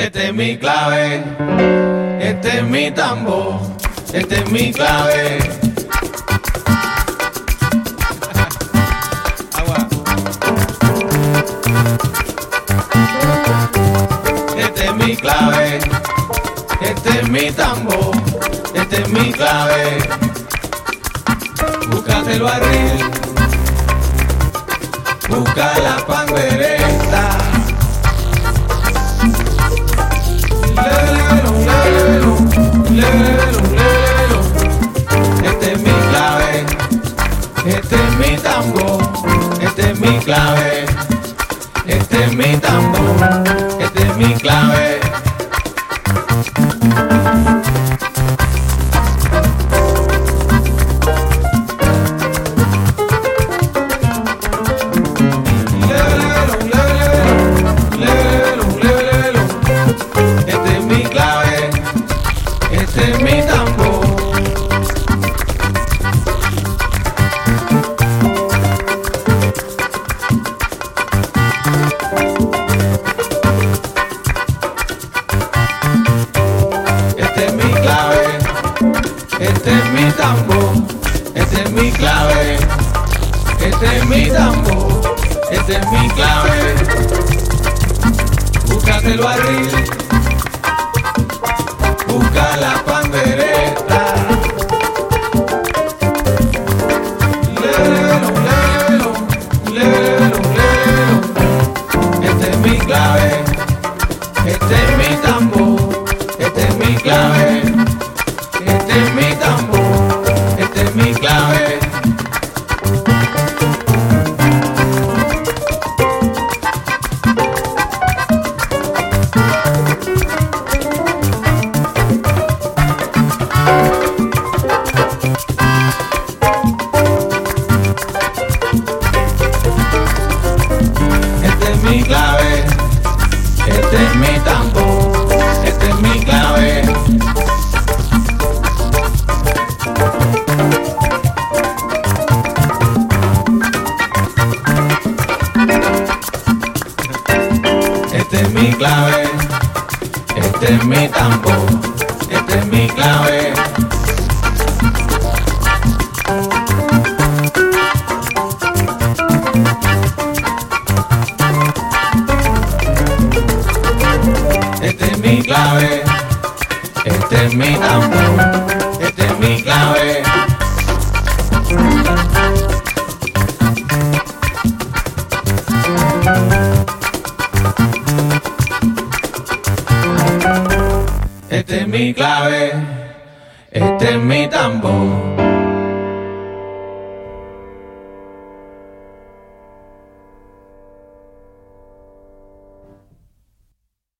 Este es mi clave, este es mi tambor, este es mi clave. Este es mi clave, este es mi tambor, este es mi clave. Búscate el barril, busca la pandereta. Clave, este es mi tambor, este es mi clave. Este es mi tambor, este es mi clave, este es mi tambor, este es mi clave. Búscate el barril, busca la pandereta. Este es mi tambor, este es mi clave. Este es mi clave, este es mi tambor, mi clave, este es mi tambor, este es mi clave. Este es mi clave, este es mi tambor,